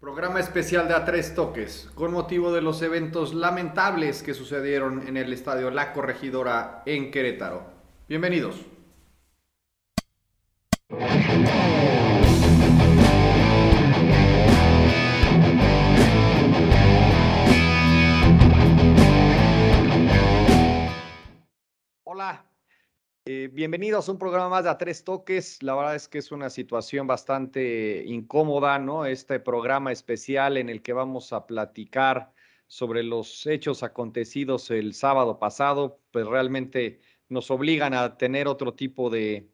Programa especial de A Tres Toques, con motivo de los eventos lamentables que sucedieron en el estadio La Corregidora en Querétaro. Bienvenidos. Hola, eh, bienvenidos a un programa más de A Tres Toques. La verdad es que es una situación bastante incómoda, ¿no? Este programa especial en el que vamos a platicar sobre los hechos acontecidos el sábado pasado, pues realmente nos obligan a tener otro tipo de,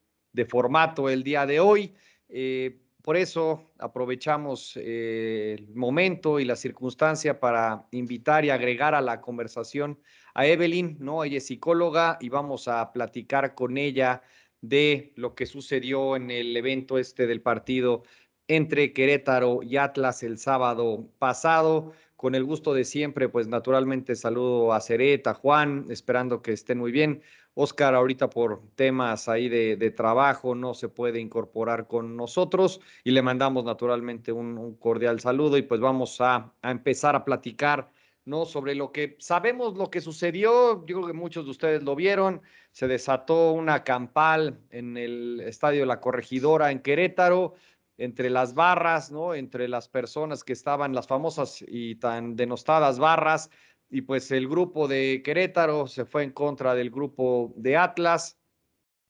formato el día de hoy. Eh, por eso aprovechamos eh, el momento y la circunstancia para invitar y agregar a la conversación a Evelyn, ¿no? Ella es psicóloga y vamos a platicar con ella de lo que sucedió en el evento este del partido entre Querétaro y Atlas el sábado pasado. Con el gusto de siempre, pues naturalmente saludo a Ceret, a Juan, esperando que estén muy bien. Oscar ahorita por temas ahí de, trabajo no se puede incorporar con nosotros y le mandamos naturalmente un, cordial saludo y pues vamos a, a, empezar a platicar ¿no? sobre lo que sabemos lo que sucedió. Yo creo que muchos de ustedes lo vieron. Se desató una campal en el estadio La Corregidora en Querétaro entre las barras, ¿no? Entre las personas que estaban, las famosas y tan denostadas barras, y pues el grupo de Querétaro se fue en contra del grupo de Atlas.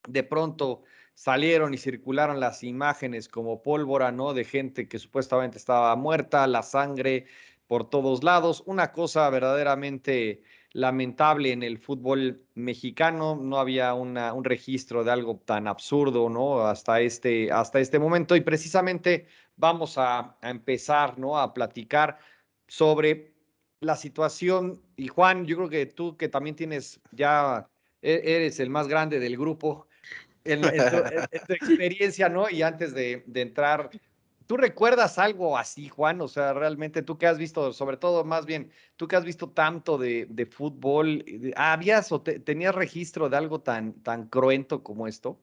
De pronto salieron y circularon las imágenes como pólvora, ¿no? De gente que supuestamente estaba muerta, la sangre por todos lados. Una cosa verdaderamente lamentable en el fútbol mexicano. No había una, un registro de algo tan absurdo, ¿no? Hasta este, hasta este momento. Y precisamente vamos a, a empezar, ¿no? A platicar sobre la situación, y Juan, yo creo que tú que también tienes ya, e-, eres el más grande del grupo, en, tu, experiencia, ¿no? Y antes de, entrar, ¿tú recuerdas algo así, Juan? O sea, realmente tú que has visto, sobre todo más bien, tú que has visto tanto de, de fútbol, ¿habías o tenías registro de algo tan, tan cruento como esto?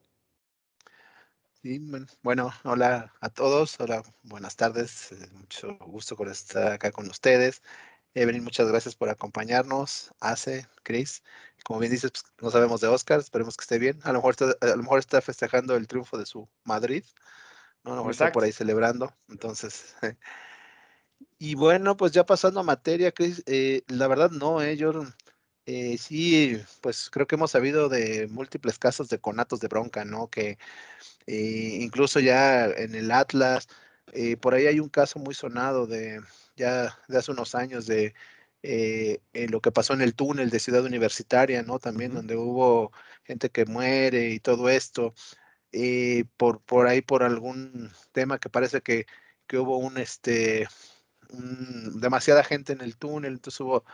Sí, bueno, hola a todos, hola, buenas tardes, eh, mucho gusto por estar acá con ustedes. Evelyn, muchas gracias por acompañarnos. Ace, Chris, como bien dices, pues, no sabemos de Oscar, esperemos que esté bien. A lo mejor está, a lo mejor está festejando el triunfo de su Madrid, ¿no? Mejor está por ahí celebrando. Entonces, y bueno, pues ya pasando a materia, Chris, eh, la verdad no, eh, yo eh, sí, pues creo que hemos sabido de múltiples casos de conatos de bronca, ¿no? Que eh, incluso ya en el Atlas, por ahí hay un caso muy sonado de ya de hace unos años de eh, lo que pasó en el túnel de Ciudad Universitaria, ¿no? También donde hubo gente que muere y todo esto, eh, por, por ahí por algún tema que parece que, que hubo un, este, demasiada gente en el túnel, entonces hubo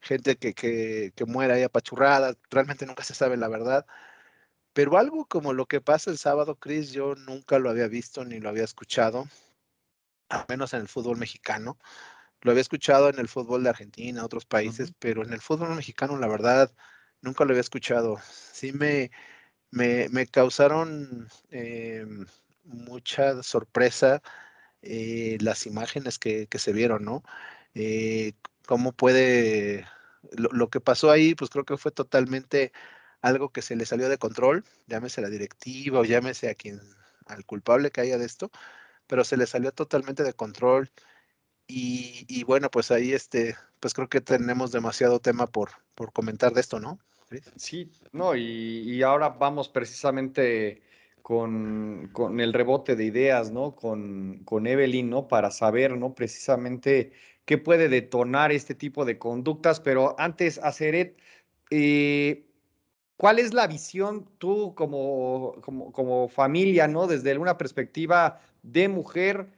gente que, que, que muere ahí apachurrada, realmente nunca se sabe la verdad. Pero algo como lo que pasa el sábado, Chris, yo nunca lo había visto ni lo había escuchado al menos en el fútbol mexicano. Lo había escuchado en el fútbol de Argentina, otros países, pero en el fútbol mexicano, la verdad, nunca lo había escuchado. Sí me, me, causaron eh, mucha sorpresa eh, las imágenes que, se vieron, ¿no? Eh, ¿Cómo puede, lo, que pasó ahí, pues creo que fue totalmente algo que se le salió de control, llámese la directiva o llámese a quien, al culpable que haya de esto, pero se le salió totalmente de control. Y, bueno, pues ahí este, pues creo que tenemos demasiado tema por, por comentar de esto, ¿no? Sí, no, y, ahora vamos precisamente con, con, el rebote de ideas, ¿no? Con, con Evelyn, ¿no? Para saber, ¿no? Precisamente qué puede detonar este tipo de conductas, pero antes, Aceret, eh, ¿cuál es la visión tú como, como, como familia, ¿no? Desde una perspectiva de mujer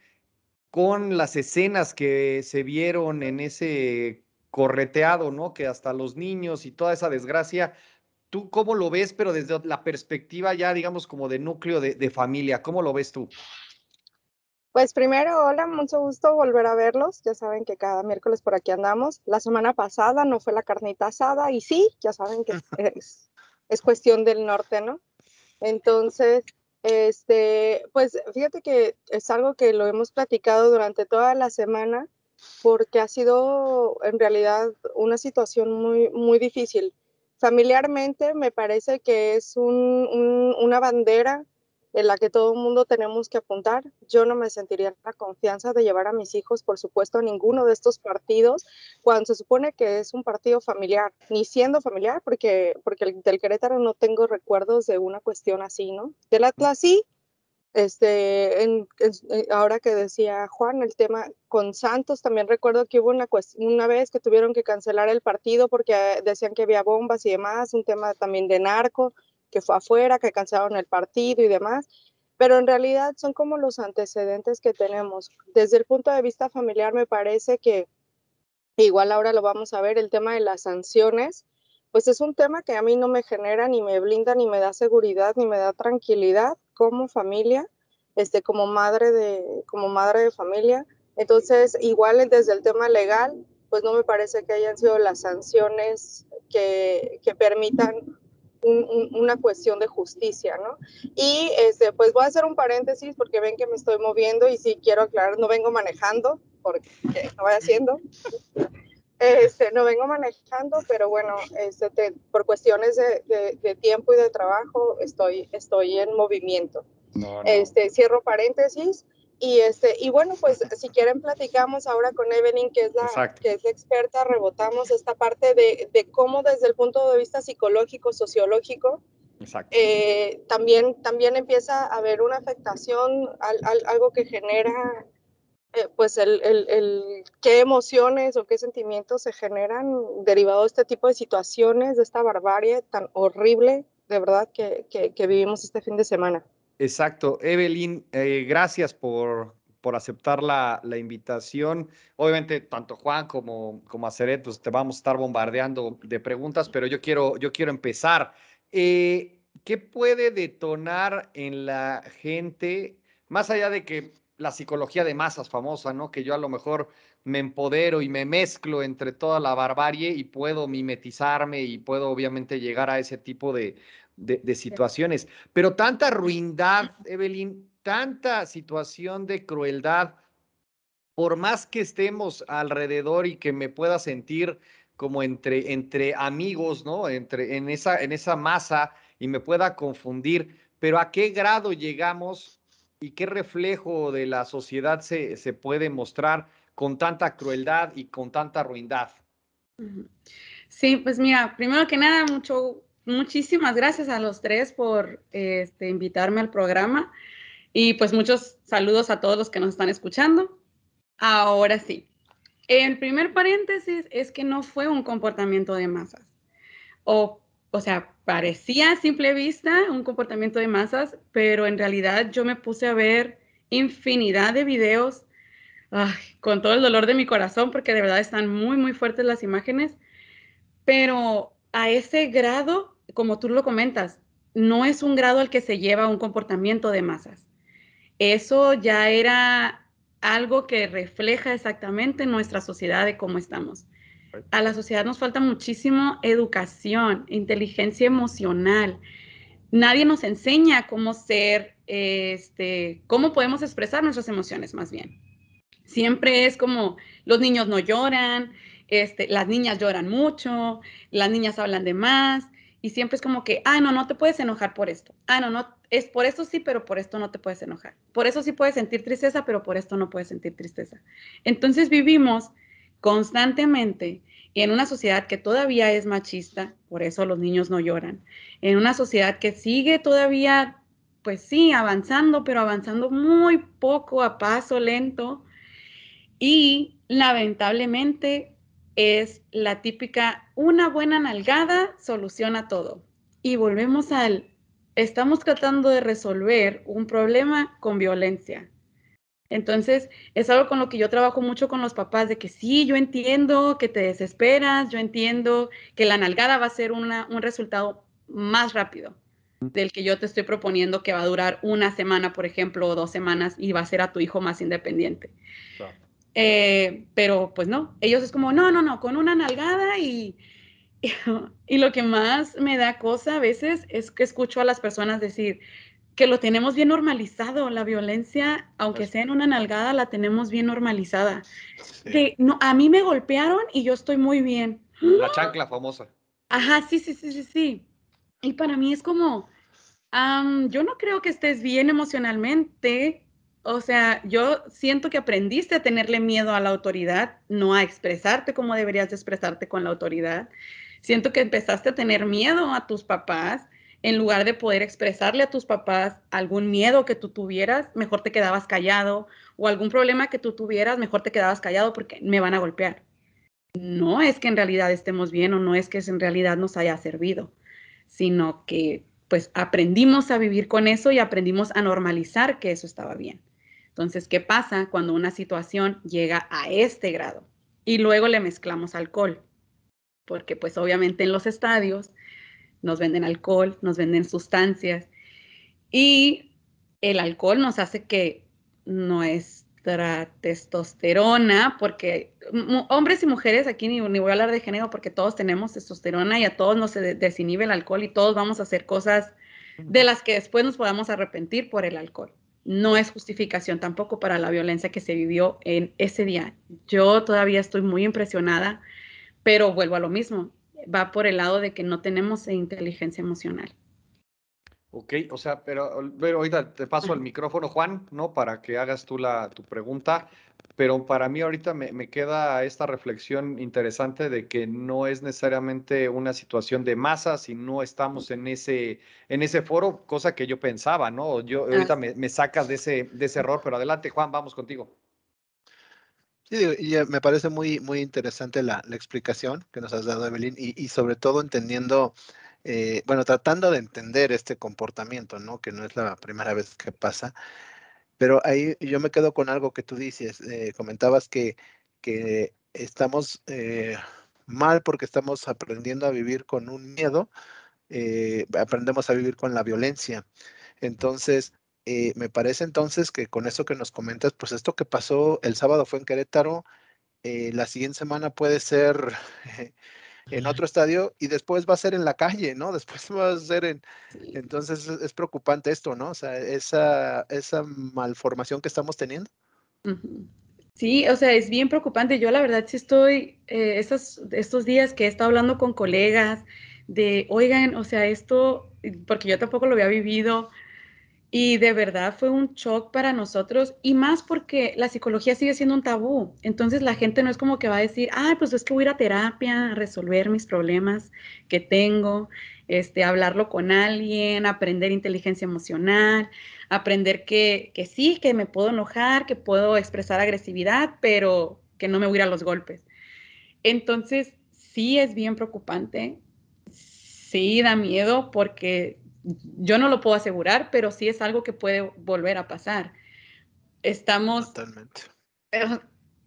con las escenas que se vieron en ese correteado, ¿no? Que hasta los niños y toda esa desgracia, ¿tú cómo lo ves, pero desde la perspectiva ya, digamos, como de núcleo de, familia, ¿cómo lo ves tú? Pues primero, hola, mucho gusto volver a verlos. Ya saben que cada miércoles por aquí andamos. La semana pasada no fue la carnita asada y sí, ya saben que es, es cuestión del norte, ¿no? Entonces, Este, pues fíjate que es algo que lo hemos platicado durante toda la semana porque ha sido en realidad una situación muy, muy difícil. Familiarmente me parece que es una bandera en la que todo el mundo tenemos que apuntar. Yo no me sentiría la confianza de llevar a mis hijos, por supuesto, a ninguno de estos partidos, cuando se supone que es un partido familiar, ni siendo familiar, porque, porque del Querétaro no tengo recuerdos de una cuestión así, ¿no? Del Atlas sí, este, en, eh, ahora que decía Juan, el tema con Santos, también recuerdo que hubo una, una vez que tuvieron que cancelar el partido porque decían que había bombas y demás, un tema también de narco que fue afuera, que cancelaron el partido y demás, pero en realidad son como los antecedentes que tenemos. Desde el punto de vista familiar me parece que, igual ahora lo vamos a ver, el tema de las sanciones, pues es un tema que a mí no me genera ni me blinda ni me da seguridad ni me da tranquilidad como familia, este, como madre de, como madre de familia. Entonces, igual desde el tema legal, pues no me parece que hayan sido las sanciones que, que permitan una cuestión de justicia, ¿no? Y este, pues voy a hacer un paréntesis porque ven que me estoy moviendo y sí quiero aclarar, no vengo manejando, porque no voy haciendo. Este, no vengo manejando, pero bueno, este, por cuestiones de, de, tiempo y de trabajo estoy, estoy en movimiento. Este, cierro paréntesis. Y, este, y bueno, pues si quieren platicamos ahora con Evelyn, que es la, que es experta, rebotamos esta parte de, de, cómo desde el punto de vista psicológico, sociológico, eh, también, también empieza a haber una afectación, al, algo que genera, eh, pues, el, el, el, qué emociones o qué sentimientos se generan derivado de este tipo de situaciones, de esta barbarie tan horrible, de verdad, que, que, que vivimos este fin de semana. Exacto. Evelyn, eh, gracias por, por aceptar la, la, invitación. Obviamente, tanto Juan como, como Aceret, pues te vamos a estar bombardeando de preguntas, pero yo quiero, yo quiero empezar. Eh, ¿Qué puede detonar en la gente, más allá de que la psicología de masas famosa, ¿no? Que yo a lo mejor me empodero y me mezclo entre toda la barbarie y puedo mimetizarme y puedo obviamente llegar a ese tipo de, de, situaciones. Pero tanta ruindad, Evelyn, tanta situación de crueldad, por más que estemos alrededor y que me pueda sentir como entre, entre amigos, ¿no? Entre, en, esa, en esa masa y me pueda confundir, pero ¿a qué grado llegamos y qué reflejo de la sociedad se, se puede mostrar con tanta crueldad y con tanta ruindad? Sí, pues mira, primero que nada, mucho muchísimas gracias a los tres por este, invitarme al programa y pues muchos saludos a todos los que nos están escuchando. Ahora sí, el primer paréntesis es que no fue un comportamiento de masas. O, o sea, parecía a simple vista un comportamiento de masas, pero en realidad yo me puse a ver infinidad de videos con todo el dolor de mi corazón, porque de verdad están muy, muy fuertes las imágenes, pero a ese grado como tú lo comentas, no es un grado al que se lleva un comportamiento de masas. Eso ya era algo que refleja exactamente nuestra sociedad de cómo estamos. A la sociedad nos falta muchísimo educación, inteligencia emocional. Nadie nos enseña cómo ser, este, cómo podemos expresar nuestras emociones más bien. Siempre es como los niños no lloran, este, las niñas lloran mucho, las niñas hablan de más, y siempre es como que, ah, no, no te puedes enojar por esto. Ah, no, no, es por esto sí, pero por esto no te puedes enojar. Por eso sí puedes sentir tristeza, pero por esto no puedes sentir tristeza. Entonces vivimos constantemente en una sociedad que todavía es machista, por eso los niños no lloran, en una sociedad que sigue todavía, pues sí, avanzando, pero avanzando muy poco a paso lento y lamentablemente es la típica, una buena nalgada soluciona todo. Y volvemos al, estamos tratando de resolver un problema con violencia. Entonces, es algo con lo que yo trabajo mucho con los papás, de que sí, yo entiendo que te desesperas, yo entiendo que la nalgada va a ser un resultado más rápido del que yo te estoy proponiendo que va a durar una semana, por ejemplo, o dos semanas y va a ser a tu hijo más independiente. Eh, pero pues no, ellos es como, no, no, no, con una nalgada y, y, lo que más me da cosa a veces es que escucho a las personas decir, que lo tenemos bien normalizado. La violencia, aunque sea en una nalgada, la tenemos bien normalizada. no, a mí me golpearon y yo estoy muy bien. La chancla famosa. Ajá, sí, sí, sí, sí, sí. Y para mí es como, yo no creo que estés bien emocionalmente. O sea, yo siento que aprendiste a tenerle miedo a la autoridad, no a expresarte como deberías expresarte con la autoridad. Siento que empezaste a tener miedo a tus papás en lugar de poder expresarle a tus papás algún miedo que tú tuvieras, mejor te quedabas callado o algún problema que tú tuvieras, mejor te quedabas callado porque me van a golpear. No es que en realidad estemos bien o no es que en realidad nos haya servido, sino que pues aprendimos a vivir con eso y aprendimos a normalizar que eso estaba bien. Entonces, ¿qué pasa cuando una situación llega a este grado? Y luego le mezclamos alcohol, porque pues obviamente en los estadios nos venden alcohol, nos venden sustancias y el alcohol nos hace que nuestra testosterona, porque hombres y mujeres, aquí ni, voy a hablar de género porque todos tenemos testosterona y a todos nos desinhibe el alcohol y todos vamos a hacer cosas de las que después nos podamos arrepentir por el alcohol. No es justificación tampoco para la violencia que se vivió en ese día. Yo todavía estoy muy impresionada, pero vuelvo a lo mismo va por el lado de que no tenemos inteligencia emocional. Ok, o sea, pero, pero ahorita te paso el micrófono, Juan, ¿no? Para que hagas tú la, tu pregunta. Pero para mí ahorita me, me, queda esta reflexión interesante de que no es necesariamente una situación de masa si no estamos en ese, en ese foro, cosa que yo pensaba, ¿no? Yo ahorita me, me sacas de ese, de ese error, pero adelante, Juan, vamos contigo. Sí, y me parece muy, muy interesante la, explicación que nos has dado, Evelyn, y, sobre todo entendiendo, eh, bueno, tratando de entender este comportamiento, ¿no? Que no es la primera vez que pasa. Pero ahí yo me quedo con algo que tú dices, eh, comentabas que, que estamos eh, mal porque estamos aprendiendo a vivir con un miedo, aprendemos a vivir con la violencia. Entonces, eh, me parece entonces que con eso que nos comentas, pues esto que pasó el sábado fue en Querétaro, eh, la siguiente semana puede ser en otro estadio y después va a ser en la calle, ¿no? Después va a ser en... Entonces es, preocupante esto, ¿no? O sea, esa, esa malformación que estamos teniendo. Sí, o sea, es bien preocupante. Yo la verdad sí estoy, eh, estos, estos días que he estado hablando con colegas de, oigan, o sea, esto, porque yo tampoco lo había vivido, y de verdad fue un shock para nosotros y más porque la psicología sigue siendo un tabú. Entonces la gente no es como que va a decir, ah, pues es que voy a ir a terapia a resolver mis problemas que tengo, este, hablarlo con alguien, aprender inteligencia emocional, aprender que, que sí, que me puedo enojar, que puedo expresar agresividad, pero que no me voy a ir a los golpes. Entonces sí es bien preocupante, sí da miedo porque yo no lo puedo asegurar, pero sí es algo que puede volver a pasar. Estamos... Totalmente.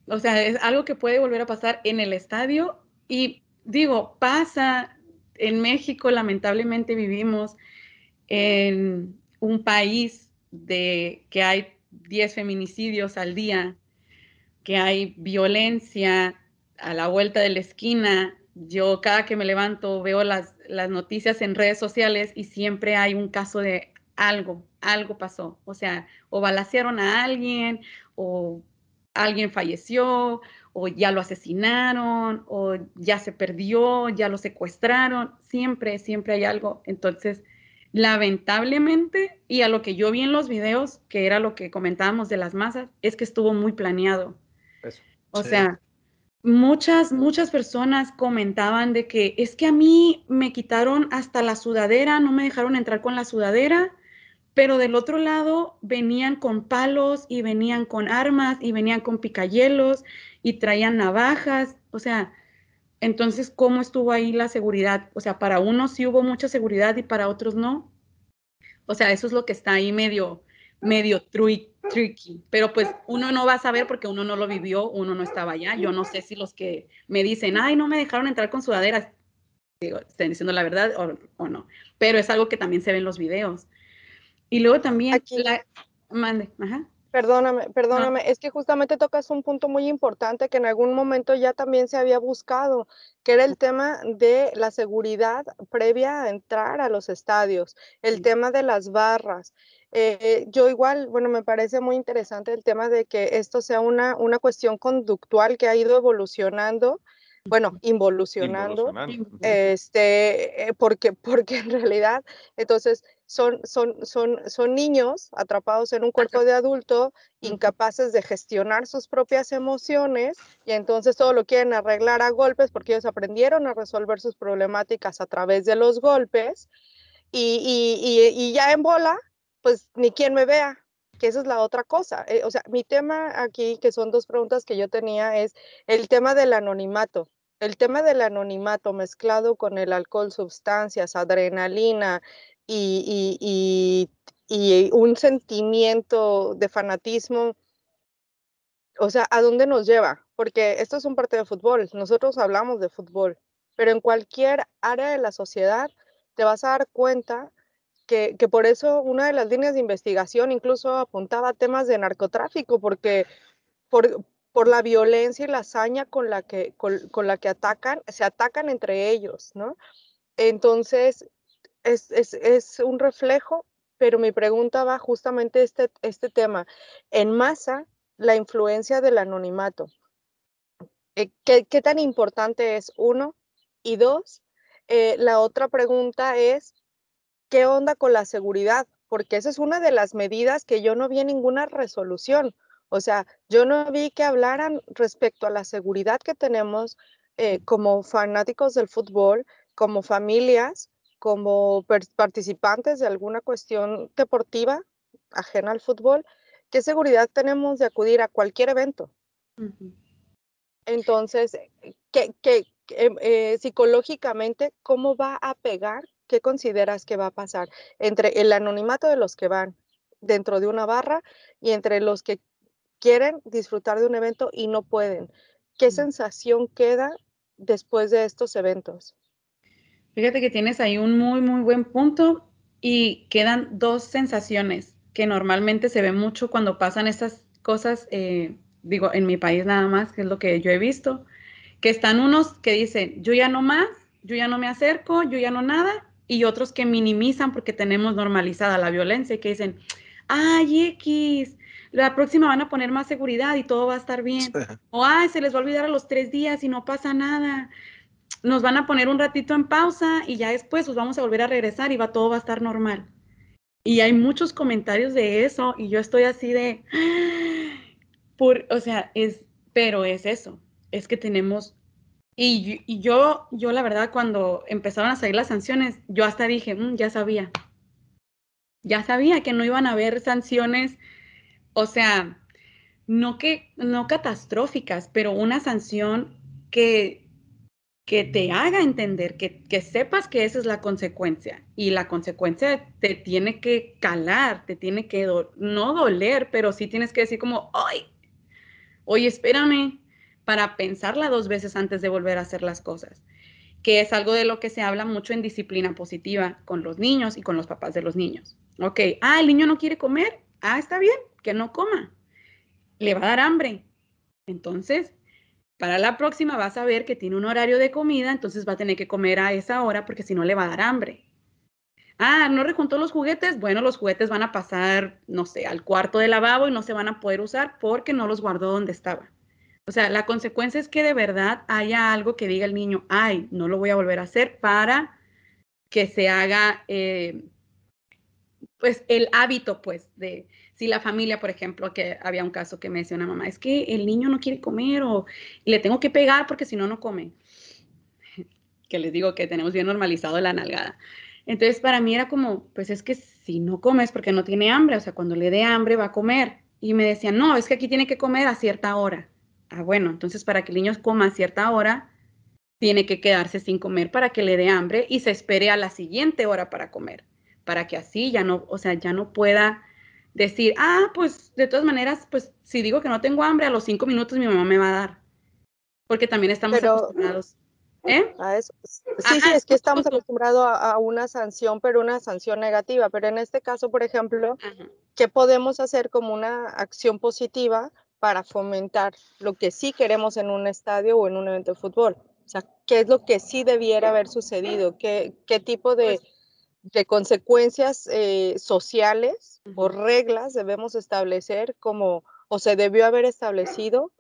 o sea, es algo que puede volver a pasar en el estadio y digo, pasa en México, lamentablemente vivimos en un país de que hay 10 feminicidios al día, que hay violencia a la vuelta de la esquina, yo cada que me levanto veo las, las noticias en redes sociales y siempre hay un caso de algo, algo pasó. O sea, o balacearon a alguien, o alguien falleció, o ya lo asesinaron, o ya se perdió, ya lo secuestraron. Siempre, siempre hay algo. Entonces, lamentablemente, y a lo que yo vi en los videos, que era lo que comentábamos de las masas, es que estuvo muy planeado. O sea, muchas, muchas personas comentaban de que es que a mí me quitaron hasta la sudadera, no me dejaron entrar con la sudadera, pero del otro lado venían con palos y venían con armas y venían con picayelos y traían navajas, o sea, entonces, ¿cómo estuvo ahí la seguridad? O sea, para unos sí hubo mucha seguridad y para otros no. O sea, eso es lo que está ahí medio, medio tricky, pero pues uno no va a saber porque uno no lo vivió, uno no estaba allá. Yo no sé si los que me dicen, ay, no me dejaron entrar con sudaderas, digo, estén diciendo la verdad o, no, pero es algo que también se ve en los videos. Y luego también, Aquí. La, mande, ajá. Perdóname, perdóname, es que justamente tocas un punto muy importante que en algún momento ya también se había buscado, que era el tema de la seguridad previa a entrar a los estadios, el tema de las barras. Eh, yo igual, bueno, me parece muy interesante el tema de que esto sea una, una cuestión conductual que ha ido evolucionando, bueno, involucionando, este, eh, porque, porque en realidad, entonces, son, son, son, son niños atrapados en un cuerpo de adulto, incapaces de gestionar sus propias emociones y entonces todo lo quieren arreglar a golpes porque ellos aprendieron a resolver sus problemáticas a través de los golpes y, y, y, ya en bola, pues ni quien me vea, que esa es la otra cosa. Eh, o sea, mi tema aquí, que son dos preguntas que yo tenía, es el tema del anonimato. El tema del anonimato mezclado con el alcohol, sustancias, adrenalina y, y, y un sentimiento de fanatismo, o sea, ¿a dónde nos lleva? Porque esto es un partido de fútbol, nosotros hablamos de fútbol, pero en cualquier área de la sociedad te vas a dar cuenta que, por eso una de las líneas de investigación incluso apuntaba a temas de narcotráfico, porque por, por la violencia y la hazaña con la que, con, con la que atacan, se atacan entre ellos, ¿no? Entonces, es, es, es, un reflejo, pero mi pregunta va justamente este, este tema. En masa, la influencia del anonimato. Eh, ¿Qué, ¿Qué, tan importante es uno? Y dos, eh, la otra pregunta es, ¿qué onda con la seguridad? Porque esa es una de las medidas que yo no vi en ninguna resolución. O sea, yo no vi que hablaran respecto a la seguridad que tenemos eh, como fanáticos del fútbol, como familias, como participantes de alguna cuestión deportiva ajena al fútbol. ¿Qué seguridad tenemos de acudir a cualquier evento? Uh -huh. Entonces, ¿qué, qué, Em, eh, psicológicamente, ¿cómo va a pegar? ¿Qué consideras que va a pasar entre el anonimato de los que van dentro de una barra y entre los que quieren disfrutar de un evento y no pueden? ¿Qué sensación queda después de estos eventos? Fíjate que tienes ahí un muy, muy buen punto y quedan dos sensaciones que normalmente se ven mucho cuando pasan estas cosas, eh, digo, en mi país nada más, que es lo que yo he visto, que están unos que dicen, yo ya no más, yo ya no me acerco, yo ya no nada, y otros que minimizan porque tenemos normalizada la violencia y que dicen, ay, X, la próxima van a poner más seguridad y todo va a estar bien. O, ay, se les va a olvidar a los tres días y no pasa nada. Nos van a poner un ratito en pausa y ya después nos vamos a volver a regresar y va, todo va a estar normal. Y hay muchos comentarios de eso y yo estoy así de, por, o sea, es, pero es eso, es que tenemos, y, yo, yo la verdad, cuando empezaron a salir las sanciones, yo hasta dije, mmm, ya sabía, ya sabía que no iban a haber sanciones, o sea, no que, no catastróficas, pero una sanción que, que te haga entender, que, que sepas que esa es la consecuencia, y la consecuencia te tiene que calar, te tiene que, no doler, pero sí tienes que decir como, ¡ay! Oye, espérame, para pensarla dos veces antes de volver a hacer las cosas, que es algo de lo que se habla mucho en disciplina positiva con los niños y con los papás de los niños. Ok, ah, el niño no quiere comer, ah, está bien, que no coma, le va a dar hambre. Entonces, para la próxima vas a ver que tiene un horario de comida, entonces va a tener que comer a esa hora porque si no le va a dar hambre. Ah, no rejuntó los juguetes. Bueno, los juguetes van a pasar, no sé, al cuarto de lavabo y no se van a poder usar porque no los guardó donde estaba. O sea, la consecuencia es que de verdad haya algo que diga el niño, ay, no lo voy a volver a hacer para que se haga, eh, pues, el hábito, pues, de si la familia, por ejemplo, que había un caso que me decía una mamá, es que el niño no quiere comer o le tengo que pegar porque si no, no come. Que les digo que tenemos bien normalizado la nalgada. Entonces, para mí era como, pues es que si no comes porque no tiene hambre, o sea, cuando le dé hambre va a comer. Y me decían, no, es que aquí tiene que comer a cierta hora. Ah, bueno, entonces para que el niño coma a cierta hora, tiene que quedarse sin comer para que le dé hambre y se espere a la siguiente hora para comer, para que así ya no, o sea, ya no pueda decir, ah, pues de todas maneras, pues si digo que no tengo hambre, a los cinco minutos mi mamá me va a dar. Porque también estamos pero, acostumbrados. ¿Eh? A eso. Sí, Ajá, sí, es que estamos acostumbrados a, a, una sanción, pero una sanción negativa. Pero en este caso, por ejemplo, Ajá. ¿qué podemos hacer como una acción positiva para fomentar lo que sí queremos en un estadio o en un evento de fútbol. O sea, ¿qué es lo que sí debiera haber sucedido? ¿Qué, qué tipo de, de consecuencias eh, sociales o reglas debemos establecer como, o se debió haber establecido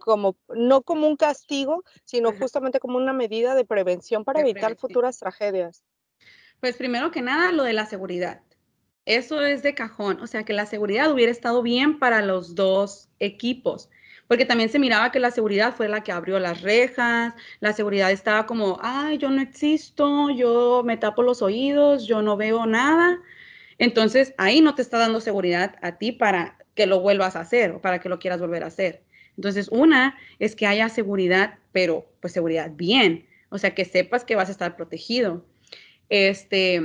como, no como un castigo, sino justamente como una medida de prevención para evitar futuras tragedias? Pues primero que nada, lo de la seguridad. Eso es de cajón, o sea, que la seguridad hubiera estado bien para los dos equipos porque también se miraba que la seguridad fue la que abrió las rejas, la seguridad estaba como, ay, yo no existo, yo me tapo los oídos, yo no veo nada. Entonces, ahí no te está dando seguridad a ti para que lo vuelvas a hacer o para que lo quieras volver a hacer. Entonces, una es que haya seguridad, pero pues seguridad bien, o sea, que sepas que vas a estar protegido. Este,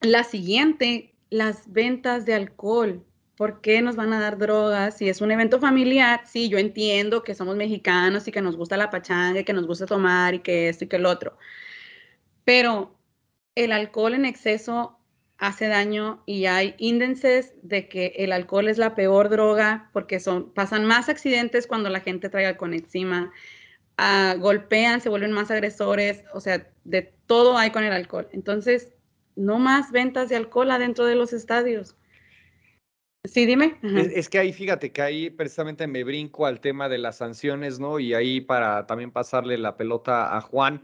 la siguiente, las ventas de alcohol. ¿por qué nos van a dar drogas? Si es un evento familiar, sí, yo entiendo que somos mexicanos y que nos gusta la pachanga y que nos gusta tomar y que esto y que el otro. Pero el alcohol en exceso hace daño y hay índices de que el alcohol es la peor droga porque son, pasan más accidentes cuando la gente trae alcohol encima, ah, golpean, se vuelven más agresores, o sea, de todo hay con el alcohol. Entonces, no más ventas de alcohol adentro de los estadios. Sí, dime. Es, que ahí fíjate que ahí precisamente me brinco al tema de las sanciones, ¿no? Y ahí para también pasarle la pelota a Juan.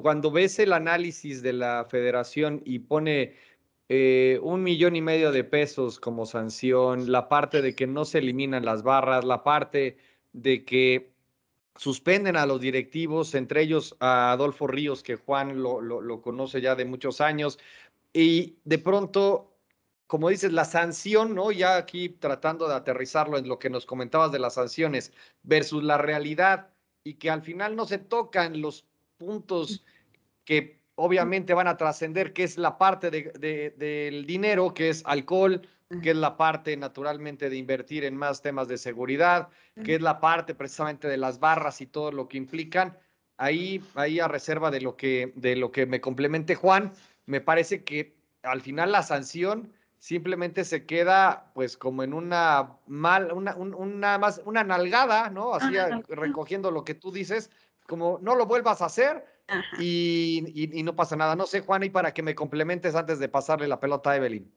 Cuando ves el análisis de la federación y pone eh, un millón y medio de pesos como sanción, la parte de que no se eliminan las barras, la parte de que suspenden a los directivos, entre ellos a Adolfo Ríos, que Juan lo, lo conoce ya de muchos años, y de pronto como dices, la sanción, ¿no? Ya aquí tratando de aterrizarlo en lo que nos comentabas de las sanciones versus la realidad y que al final no se tocan los puntos que obviamente van a trascender, que es la parte del dinero, que es alcohol, que es la parte naturalmente de invertir en más temas de seguridad, que es la parte precisamente de las barras y todo lo que implican. Ahí, ahí a reserva de lo que, de lo que me complemente Juan, me parece que al final la sanción simplemente se queda pues como en una mal, una, una más, una nalgada, ¿no? Así recogiendo lo que tú dices, como no lo vuelvas a hacer y, y, no pasa nada. No sé, Juan, y para que me complementes antes de pasarle la pelota a Evelyn.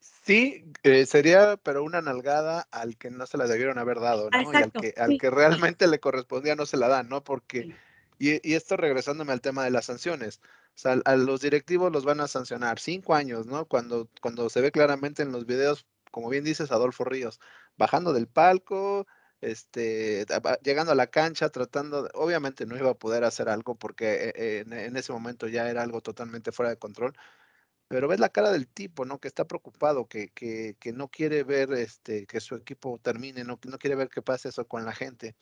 Sí, eh, sería, pero una nalgada al que no se la debieron haber dado, ¿no? y al que, al que realmente le correspondía no se la dan, ¿no? Porque, y, y, esto regresándome al tema de las sanciones, o sea, a los directivos los van a sancionar cinco años, ¿no? Cuando, cuando se ve claramente en los videos, como bien dices, Adolfo Ríos, bajando del palco, este, llegando a la cancha, tratando, obviamente no iba a poder hacer algo porque eh, en, ese momento ya era algo totalmente fuera de control, pero ves la cara del tipo, ¿no? Que está preocupado, que, que, que no quiere ver este, que su equipo termine, no, no quiere ver que pase eso con la gente.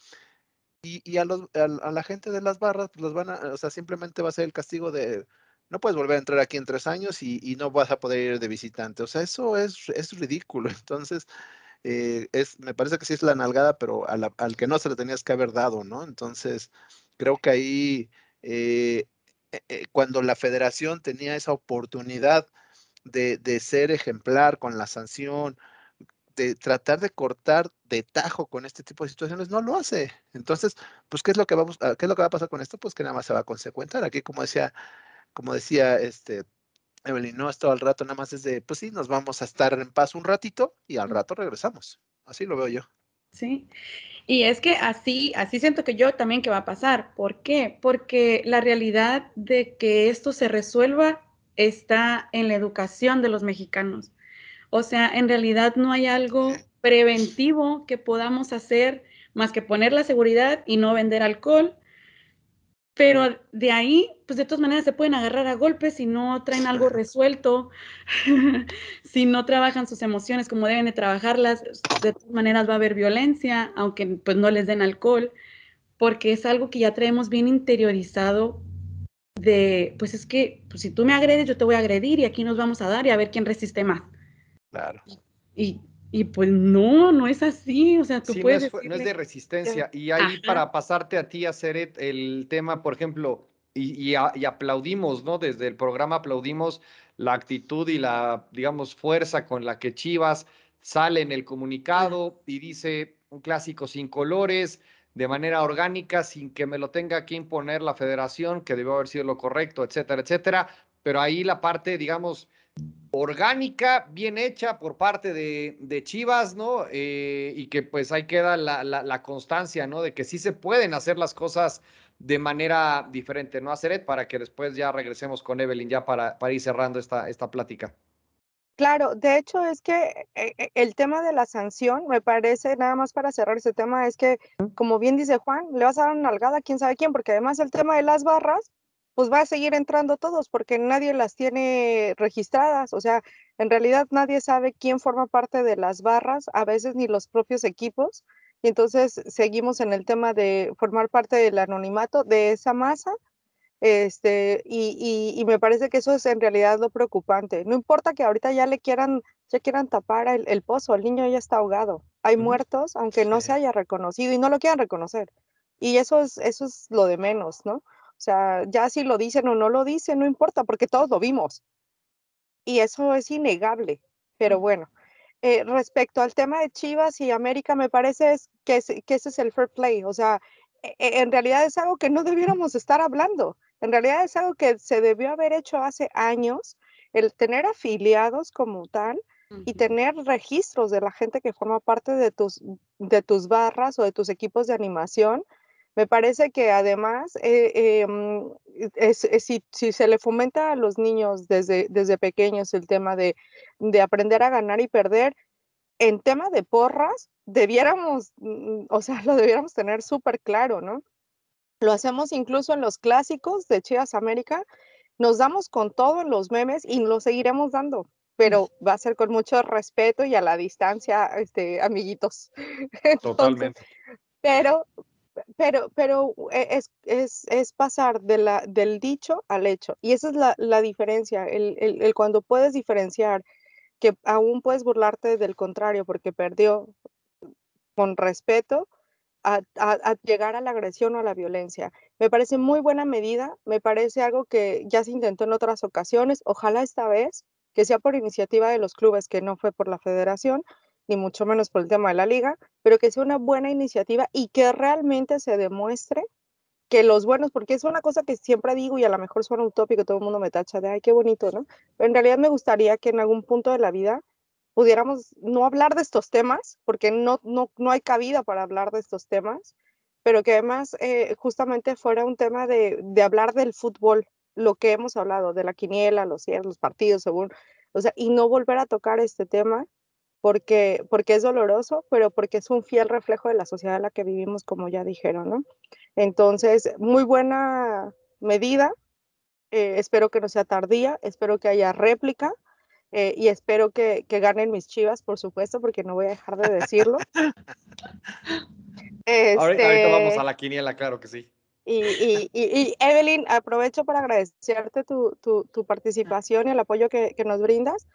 Y, a, los, a, la gente de las barras, pues los van a, o sea, simplemente va a ser el castigo de, no puedes volver a entrar aquí en tres años y, no vas a poder ir de visitante. O sea, eso es, es ridículo. Entonces, eh, es, me parece que sí es la nalgada, pero al que no se le tenías que haber dado, ¿no? Entonces, creo que ahí, eh, eh, cuando la federación tenía esa oportunidad de, de ser ejemplar con la sanción, de tratar de cortar de tajo con este tipo de situaciones, no lo hace. Entonces, pues, ¿qué es lo que vamos, a, qué es lo que va a pasar con esto? Pues que nada más se va a consecuentar. Aquí, como decía, como decía este Evelyn, no, esto al rato nada más es de, pues sí, nos vamos a estar en paz un ratito y al rato regresamos. Así lo veo yo. Sí. Y es que así, así siento que yo también que va a pasar. ¿Por qué? Porque la realidad de que esto se resuelva está en la educación de los mexicanos. O sea, en realidad no hay algo preventivo que podamos hacer más que poner la seguridad y no vender alcohol. Pero de ahí, pues de todas maneras se pueden agarrar a golpes si no traen algo resuelto, si no trabajan sus emociones como deben de trabajarlas, de todas maneras va a haber violencia, aunque pues no les den alcohol, porque es algo que ya traemos bien interiorizado de, pues es que pues si tú me agredes, yo te voy a agredir y aquí nos vamos a dar y a ver quién resiste más. Claro. Y, y pues no, no es así, o sea, tú puedes... No es, de resistencia. Y ahí para pasarte a ti, a hacer el tema, por ejemplo, y, y, aplaudimos, ¿no? Desde el programa aplaudimos la actitud y la, digamos, fuerza con la que Chivas sale en el comunicado y dice un clásico sin colores, de manera orgánica, sin que me lo tenga que imponer la federación, que debe haber sido lo correcto, etcétera, etcétera pero ahí la parte, digamos, orgánica, bien hecha por parte de, Chivas, ¿no? Eh, y que pues ahí queda la, constancia, ¿no? De que sí se pueden hacer las cosas de manera diferente, ¿no? Aceret, para que después ya regresemos con Evelyn ya para, para ir cerrando esta, esta plática. Claro, de hecho es que eh, eh, el tema de la sanción, me parece, nada más para cerrar ese tema, es que, como bien dice Juan, le vas a dar una nalgada a quién sabe quién, porque además el tema de las barras, pues va a seguir entrando todos, porque nadie las tiene registradas, o sea, en realidad nadie sabe quién forma parte de las barras, a veces ni los propios equipos, y entonces seguimos en el tema de formar parte del anonimato de esa masa este, y, me parece que eso es en realidad lo preocupante. No importa que ahorita ya le quieran, ya quieran tapar el, pozo, el niño ya está ahogado. Hay muertos, aunque no se haya reconocido y no lo quieran reconocer. Y eso es, eso es lo de menos, ¿no? O sea, ya si lo dicen o no lo dicen, no importa, porque todos lo vimos. Y eso es innegable. Pero bueno, eh, respecto al tema de Chivas y América, me parece que, que ese es el fair play. O sea, e, e, en realidad es algo que no debiéramos estar hablando. En realidad es algo que se debió haber hecho hace años, el tener afiliados como tal y tener registros de la gente que forma parte de tus, de tus barras o de tus equipos de animación. Me parece que además, eh, em, si, se le fomenta a los niños desde, desde pequeños el tema de, de aprender a ganar y perder, en tema de porras, debiéramos, mm, o sea, lo debiéramos tener súper claro, ¿no? Lo hacemos incluso en los clásicos de Chivas América. Nos damos con todo en los memes y lo seguiremos dando, pero va a ser con mucho respeto y a la distancia, este, amiguitos. Totalmente. pero, pero, pero e, es, es, es, pasar de la, del dicho al hecho. Y esa es la, la diferencia, el, el, el, cuando puedes diferenciar que aún puedes burlarte del contrario porque perdió con respeto a, llegar a la agresión o a la violencia. Me parece muy buena medida, me parece algo que ya se intentó en otras ocasiones, ojalá esta vez que sea por iniciativa de los clubes, que no fue por la federación, ni mucho menos por el tema de la liga, pero que sea una buena iniciativa y que realmente se demuestre que los buenos, porque es una cosa que siempre digo y a lo mejor suena utópico, todo el mundo me tacha de, ay, qué bonito, ¿no? En realidad me gustaría que en algún punto de la vida pudiéramos no hablar de estos temas, porque no, no, no hay cabida para hablar de estos temas, pero que además eh, justamente fuera un tema de, de, hablar del fútbol, lo que hemos hablado, de la quiniela, los cierres, los partidos, según, o sea, y no volver a tocar este tema, porque, porque es doloroso, pero porque es un fiel reflejo de la sociedad en la que vivimos, como ya dijeron, ¿no? Entonces, muy buena medida, eh, espero que no sea tardía, espero que haya réplica, eh, y espero que, que, ganen mis chivas, por supuesto, porque no voy a dejar de decirlo. este, ahorita, vamos a la quiniela, claro que sí. Y, y, y, Evelyn, aprovecho para agradecerte tu, tu, tu participación y el apoyo que, que, nos brindas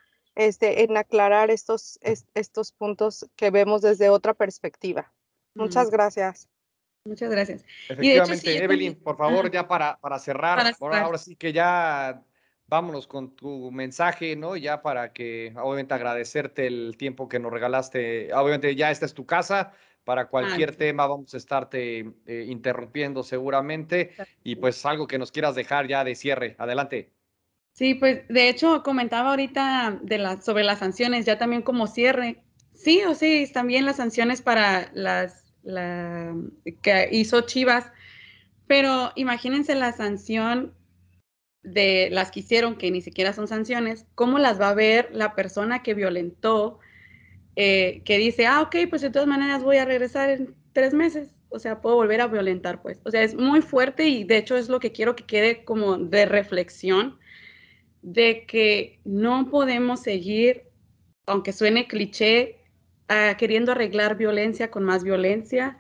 este, en aclarar estos, estos puntos que vemos desde otra perspectiva. Muchas gracias. Muchas gracias. Efectivamente, Evelyn, por favor, ya para, para cerrar, para cerrar. ahora sí que ya vámonos con tu mensaje, ¿no? Ya para que, obviamente, agradecerte el tiempo que nos regalaste. Obviamente, ya esta es tu casa. Para cualquier tema vamos a estarte eh, interrumpiendo seguramente. Y pues algo que nos quieras dejar ya de cierre. Adelante. Sí, pues de hecho comentaba ahorita de la, sobre las sanciones, ya también como cierre. Sí, o sí, también las sanciones para las la, que hizo Chivas. Pero imagínense la sanción de las que hicieron, que ni siquiera son sanciones, ¿cómo las va a ver la persona que violentó, eh, que dice, ah, ok, pues de todas maneras voy a regresar en tres meses? O sea, puedo volver a violentar, pues. O sea, es muy fuerte y de hecho es lo que quiero que quede como de reflexión, de que no podemos seguir, aunque suene cliché, ah, queriendo arreglar violencia con más violencia,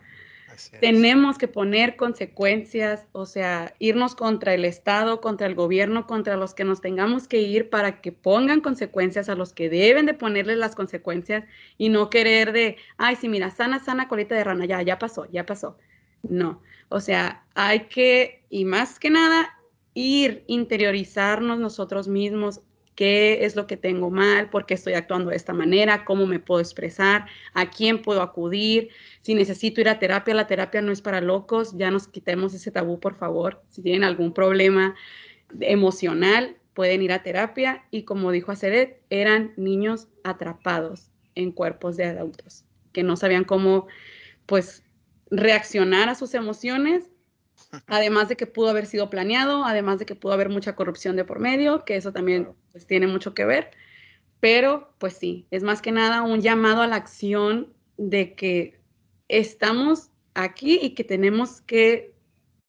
tenemos que poner consecuencias, o sea, irnos contra el Estado, contra el gobierno, contra los que nos tengamos que ir para que pongan consecuencias a los que deben de ponerles las consecuencias y no querer de, ay, sí, mira, sana, sana, colita de rana, ya, ya pasó, ya pasó. No, o sea, hay que, y más que nada, ir, interiorizarnos nosotros mismos, qué es lo que tengo mal, por qué estoy actuando de esta manera, cómo me puedo expresar, a quién puedo acudir, si necesito ir a terapia, la terapia no es para locos, ya nos quitemos ese tabú, por favor. Si tienen algún problema emocional, pueden ir a terapia y como dijo Aceret, eran niños atrapados en cuerpos de adultos que no sabían cómo pues reaccionar a sus emociones, además de que pudo haber sido planeado, además de que pudo haber mucha corrupción de por medio, que eso también pues, tiene mucho que ver, pero pues sí, es más que nada un llamado a la acción de que estamos aquí y que tenemos que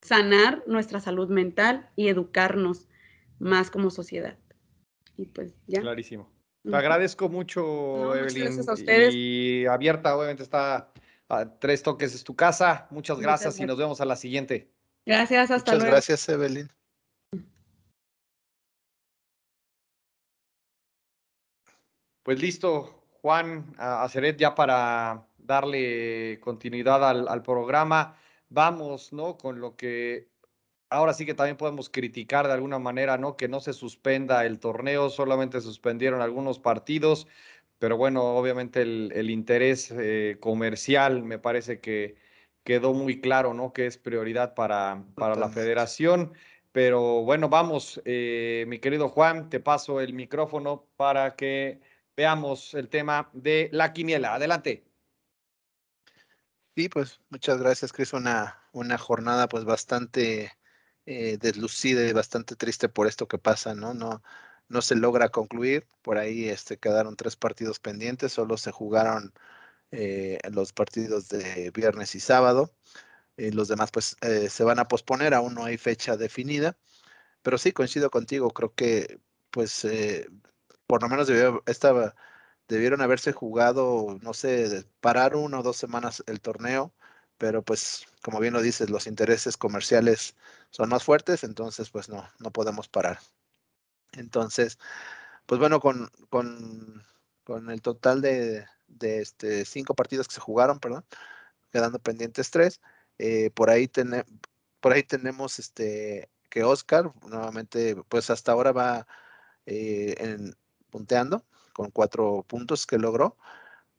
sanar nuestra salud mental y educarnos más como sociedad. Y pues ya. Clarísimo. Te agradezco mucho, No, Evelyn. gracias a ustedes. Y abierta, obviamente está a tres toques, es tu casa. Muchas Muchas gracias y nos vemos a la siguiente. Gracias, hasta Muchas luego. gracias, Evelyn. Pues listo, Juan, Aceret, ya para darle continuidad al, al programa, vamos, ¿no? Con lo que ahora sí que también podemos criticar de alguna manera, ¿no? Que no se suspenda el torneo, solamente suspendieron algunos partidos, pero bueno, obviamente el, el interés eh, comercial me parece que quedó muy claro, ¿no? Que es prioridad para, para la federación. Pero bueno, vamos, eh, mi querido Juan, te paso el micrófono para que veamos el tema de la quiniela. Adelante. Sí, pues muchas gracias, Chris. Una, una jornada pues bastante eh, deslucida y bastante triste por esto que pasa, ¿no? No, no se logra concluir. Por ahí este, quedaron tres partidos pendientes, solo se jugaron eh, los partidos de viernes y sábado. Eh, los demás pues eh, se van a posponer, aún no hay fecha definida. Pero sí, coincido contigo, creo que pues por lo menos debieron haberse jugado, no sé, parar una o dos semanas el torneo, pero pues como bien lo dices, los intereses comerciales son más fuertes, entonces pues no, no podemos parar. Entonces, pues bueno, con, con, con el total de, de este, cinco partidos que se jugaron, perdón, quedando pendientes tres, eh, por ahí tenemos por ahí tenemos este que Oscar nuevamente pues hasta ahora va eh, en, punteando con cuatro puntos que logró.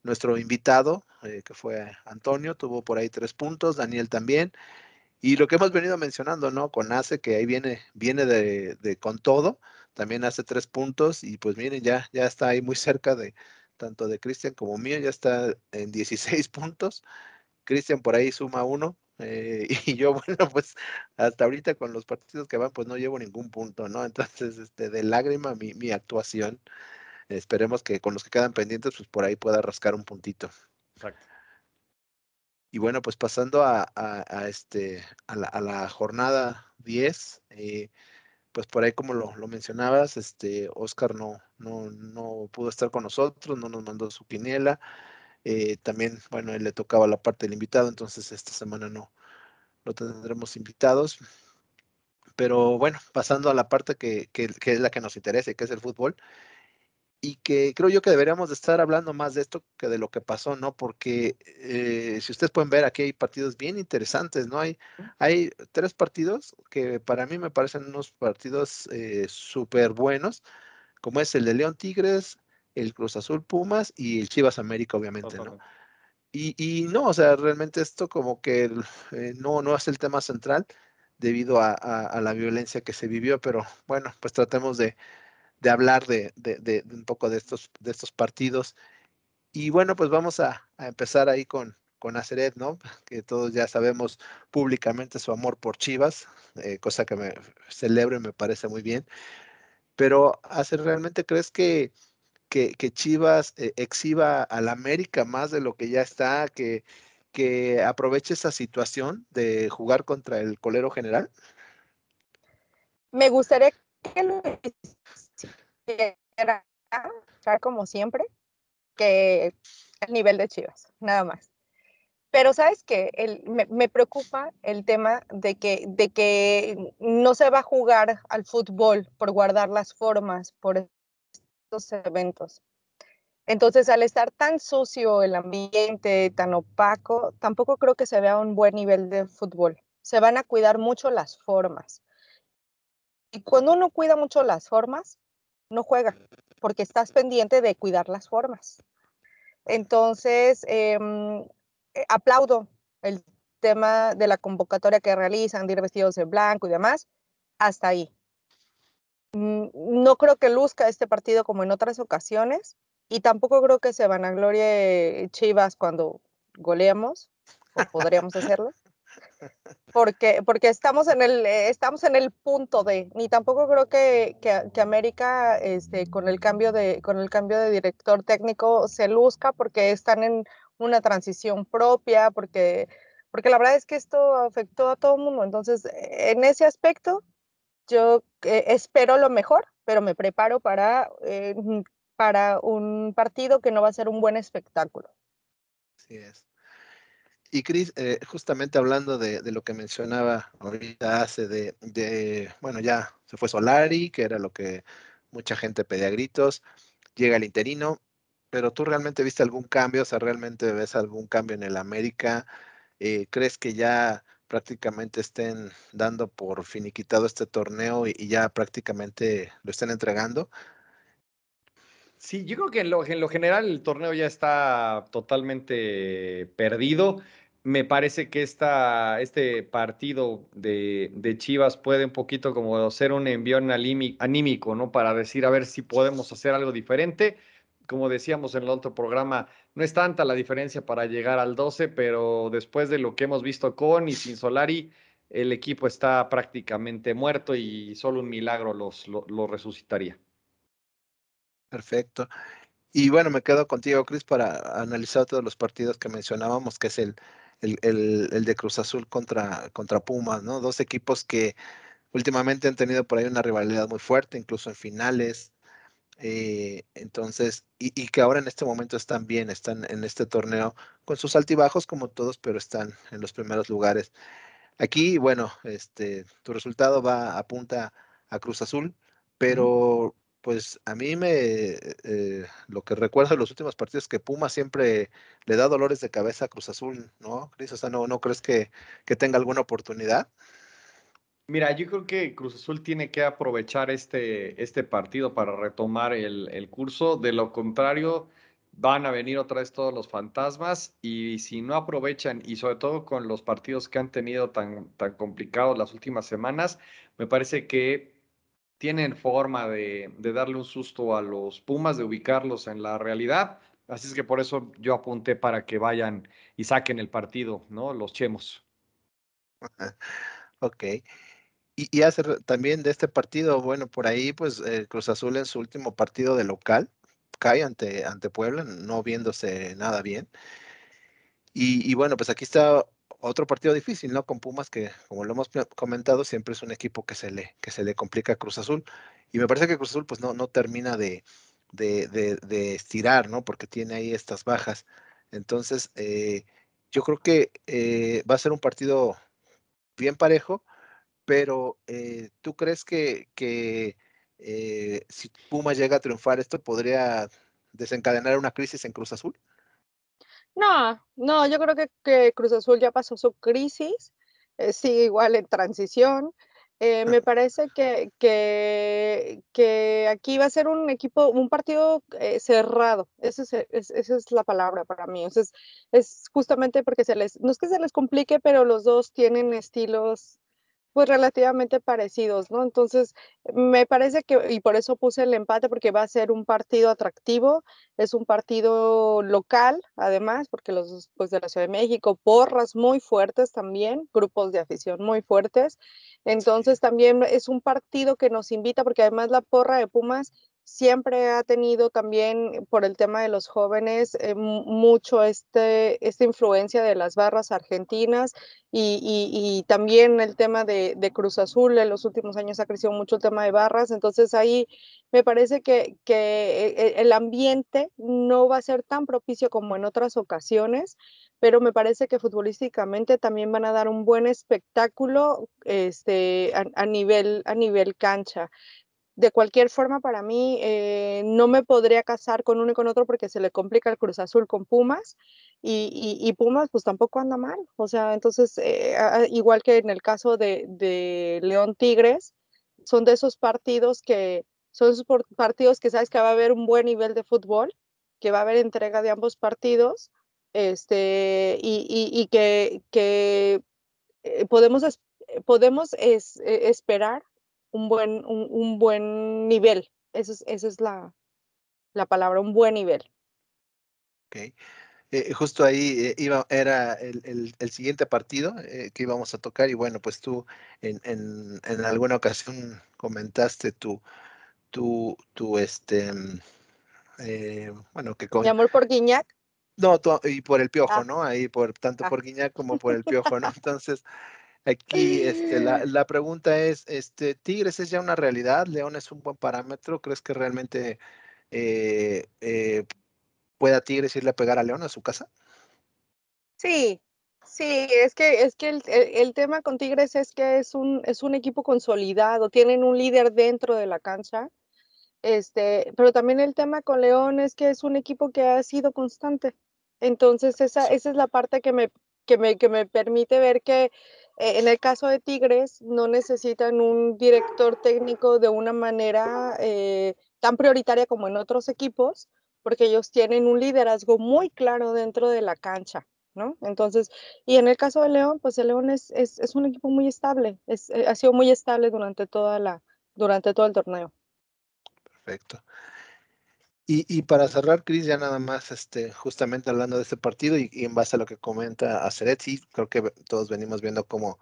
Nuestro invitado, eh, que fue Antonio, tuvo por ahí tres puntos, Daniel también. Y lo que hemos venido mencionando, ¿no? Con Ace, que ahí viene, viene de con todo, también hace tres puntos y pues miren, ya, ya está ahí muy cerca de tanto de Cristian como mío, ya está en 16 puntos. Cristian por ahí suma uno. eh, y yo, bueno, pues hasta ahorita con los partidos que van, pues no llevo ningún punto, ¿no? Entonces, este, de lágrima mi, mi actuación. Esperemos que con los que quedan pendientes, pues por ahí pueda rascar un puntito. Exacto. Y bueno, pues pasando a, a- a este, a la, a la jornada 10, eh, pues por ahí como lo, lo mencionabas, este, Oscar no, no, no pudo estar con nosotros, no nos mandó su quiniela. eh, también, bueno, él le tocaba la parte del invitado, entonces esta semana no, no tendremos invitados. Pero bueno, pasando a la parte que, que- que es la que nos interesa, y que es el fútbol, y que creo yo que deberíamos de estar hablando más de esto que de lo que pasó, ¿no? Porque eh, si ustedes pueden ver, aquí hay partidos bien interesantes, ¿no? Hay, hay tres partidos que para mí me parecen unos partidos eh, súper buenos, como es el de León Tigres, el Cruz Azul Pumas y el Chivas América, obviamente, ¿no? Y, y no, o sea, realmente esto como que el- eh, no, no es el tema central debido a, a- a la violencia que se vivió, pero bueno, pues tratemos de, de hablar de, de- de- de un poco de estos, de estos partidos. Y bueno, pues vamos a, a empezar ahí con, con Aceret, ¿no? Que todos ya sabemos públicamente su amor por Chivas, eh, cosa que me celebro y me parece muy bien. Pero, Acer, ¿realmente crees que, que, Chivas eh, exhiba al América más de lo que ya está, que, que aproveche esa situación de jugar contra el colero general? Me gustaría que lo hiciera como siempre, que el nivel de Chivas, nada más. Pero sabes que me, preocupa el tema de que, no se va a jugar al fútbol por guardar las formas, por estos eventos. Entonces, al estar tan sucio el ambiente, tan opaco, tampoco creo que se vea un buen nivel de fútbol. Se van a cuidar mucho las formas. Y cuando uno cuida mucho las formas, no juega, porque estás pendiente de cuidar las formas. Entonces, eh, aplaudo el tema de la convocatoria que realizan, de ir vestidos de blanco y demás, hasta ahí. mm, no creo que luzca este partido como en otras ocasiones y tampoco creo que se van a gloria Chivas cuando goleamos o podríamos hacerlo. Porque, porque estamos, en el, eh, estamos en el punto de, ni tampoco creo que, que, América este, con, el cambio de, con el cambio de director técnico se luzca porque están en una transición propia, porque, porque la verdad es que esto afectó a todo el mundo. Entonces, en ese aspecto, yo eh, espero lo mejor, pero me preparo para, eh, para un partido que no va a ser un buen espectáculo. Así es. Y Cris, eh, justamente hablando de, lo que mencionaba ahorita hace de, de, bueno, ya se fue Solari, que era lo que mucha gente pedía gritos, llega el interino, pero tú realmente viste algún cambio, o sea, realmente ves algún cambio en el América, eh, ¿crees que ya prácticamente estén dando por finiquitado este torneo y, ya prácticamente lo estén entregando? Sí, yo creo que en lo, en lo, general el torneo ya está totalmente perdido me parece que esta, este partido de, de, Chivas puede un poquito como ser un envión anímico, ¿no? Para decir a ver si podemos hacer algo diferente. Como decíamos en el otro programa, no es tanta la diferencia para llegar al 12, pero después de lo que hemos visto con y sin Solari, el equipo está prácticamente muerto y solo un milagro los, lo resucitaría. Perfecto. Y bueno, me quedo contigo, Cris, para analizar todos los partidos que mencionábamos, que es el, el, de Cruz Azul contra, contra Pumas, ¿no? Dos equipos que últimamente han tenido por ahí una rivalidad muy fuerte, incluso en finales. Eh, entonces, y, que ahora en este momento están bien, están en este torneo con sus altibajos como todos, pero están en los primeros lugares. Aquí, bueno, este, tu resultado va a punta a Cruz Azul, pero pues a mí me, eh, lo que recuerdo de los últimos partidos que Puma siempre le da dolores de cabeza a Cruz Azul, ¿no, Cris? O sea, ¿no, no crees que, tenga alguna oportunidad? Mira, yo creo que Cruz Azul tiene que aprovechar este, este partido para retomar el, curso. De lo contrario, van a venir otra vez todos los fantasmas y si no aprovechan, y sobre todo con los partidos que han tenido tan, tan complicados las últimas semanas, me parece que tienen forma de, darle un susto a los Pumas, de ubicarlos en la realidad. Así es que por eso yo apunté para que vayan y saquen el partido, ¿no? Los chemos. Ok. Y, hacer también de este partido, bueno, por ahí, pues eh, Cruz Azul en su último partido de local cae ante, ante Puebla, no viéndose nada bien. Y, y, bueno, pues aquí está otro partido difícil, ¿no? Con Pumas, que como lo hemos comentado, siempre es un equipo que se le, que se le complica a Cruz Azul. Y me parece que Cruz Azul, pues no, no termina de, de, estirar, ¿no? Porque tiene ahí estas bajas. Entonces, eh, yo creo que eh, va a ser un partido bien parejo, pero eh, ¿tú crees que, que si Pumas llega a triunfar, esto podría desencadenar una crisis en Cruz Azul? No, no, yo creo que, Cruz Azul ya pasó su crisis, eh, sigue igual en transición. Eh, me parece que, que, aquí va a ser un equipo, un partido eh, cerrado. Esa es, esa es la palabra para mí. es, es justamente porque se les, no es que se les complique, pero los dos tienen estilos pues relativamente parecidos, ¿no? Entonces, me parece que, y por eso puse el empate, porque va a ser un partido atractivo, es un partido local, además, porque los pues, de la Ciudad de México, porras muy fuertes también, grupos de afición muy fuertes. Entonces, también es un partido que nos invita, porque además la porra de Pumas siempre ha tenido también por el tema de los jóvenes eh, mucho este, esta influencia de las barras argentinas y, también el tema de, Cruz Azul en los últimos años ha crecido mucho el tema de barras, entonces ahí me parece que, que e, el ambiente no va a ser tan propicio como en otras ocasiones, pero me parece que futbolísticamente también van a dar un buen espectáculo este, a, nivel, a nivel cancha de cualquier forma, para mí eh, no me podría casar con uno y con otro porque se le complica el Cruz Azul con Pumas y, Pumas pues tampoco anda mal. O sea, entonces, eh, igual que en el caso de, León Tigres, son de esos partidos que son esos partidos que sabes que va a haber un buen nivel de fútbol, que va a haber entrega de ambos partidos este, y, que, eh, podemos, podemos esperar un buen, un, buen nivel. Esa es, esa es la, la palabra, un buen nivel. Ok. Eh, justo ahí eh, iba, era el, el, siguiente partido eh, que íbamos a tocar y bueno, pues tú en, en, en alguna ocasión comentaste tu, tu, tu este, mm, bueno, que con... Mi amor por Guiñac. No, y por el piojo, ah. ¿no? Ahí por tanto ah. por Guiñac como por el piojo, ¿no? Entonces, aquí este, la, la, pregunta es, este, ¿Tigres es ya una realidad? ¿León es un buen parámetro? ¿Crees que realmente eh, pueda Tigres irle a pegar a León a su casa? Sí, sí, es que, es que el, tema con Tigres es que es un, es un equipo consolidado, tienen un líder dentro de la cancha, este, pero también el tema con León es que es un equipo que ha sido constante. Entonces, esa, esa es la parte que me, que me, que me permite ver que eh, en el caso de Tigres no necesitan un director técnico de una manera eh, tan prioritaria como en otros equipos, porque ellos tienen un liderazgo muy claro dentro de la cancha, ¿no? Entonces, y en el caso de León, pues el León es, es, es un equipo muy estable, es, eh, ha sido muy estable durante, toda la, durante todo el torneo. Perfecto. Y, y, para cerrar, Cris, ya nada más, este, justamente hablando de este partido y, en base a lo que comenta Aceret, sí, creo que todos venimos viendo cómo,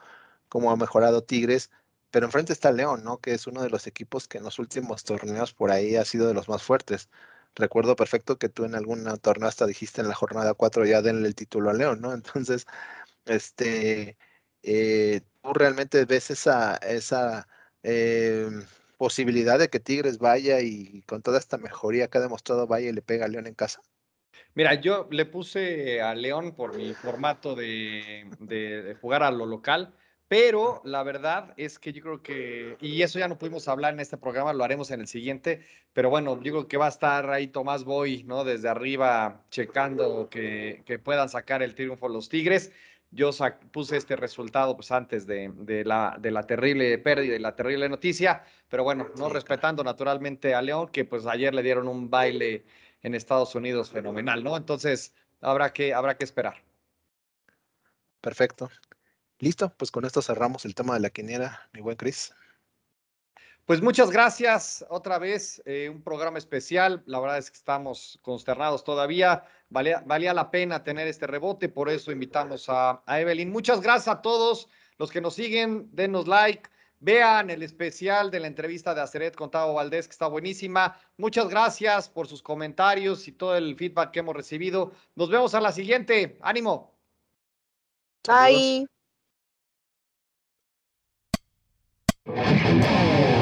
cómo ha mejorado Tigres, pero enfrente está León, ¿no? Que es uno de los equipos que en los últimos torneos por ahí ha sido de los más fuertes recuerdo perfecto que tú en alguna torneo hasta dijiste en la jornada 4 ya denle el título a León, ¿no? Entonces, este, eh, ¿tú realmente ves esa, esa eh, posibilidad de que Tigres vaya y con toda esta mejoría que ha demostrado vaya y le pega a León en casa? Mira, yo le puse a León por mi formato de, de jugar a lo local pero la verdad es que yo creo que, y eso ya no pudimos hablar en este programa, lo haremos en el siguiente, pero bueno, yo creo que va a estar ahí Tomás Boy, ¿no? Desde arriba, checando que, que puedan sacar el triunfo los Tigres. Yo puse este resultado pues antes de, de, la, de la terrible pérdida y la terrible noticia, pero bueno, no respetando naturalmente a León, que pues ayer le dieron un baile en Estados Unidos fenomenal, ¿no? Entonces, habrá que, habrá que esperar. Perfecto. Listo, pues con esto cerramos el tema de la quiniela, mi buen Cris. Pues muchas gracias otra vez, eh, un programa especial. La verdad es que estamos consternados todavía. Valía, valía la pena tener este rebote, por eso invitamos a, Evelyn. Muchas gracias a todos los que nos siguen, denos like. Vean el especial de la entrevista de Aceret con Tavo Valdés, que está buenísima. Muchas gracias por sus comentarios y todo el feedback que hemos recibido. Nos vemos a la siguiente. Ánimo. Bye. Thank you.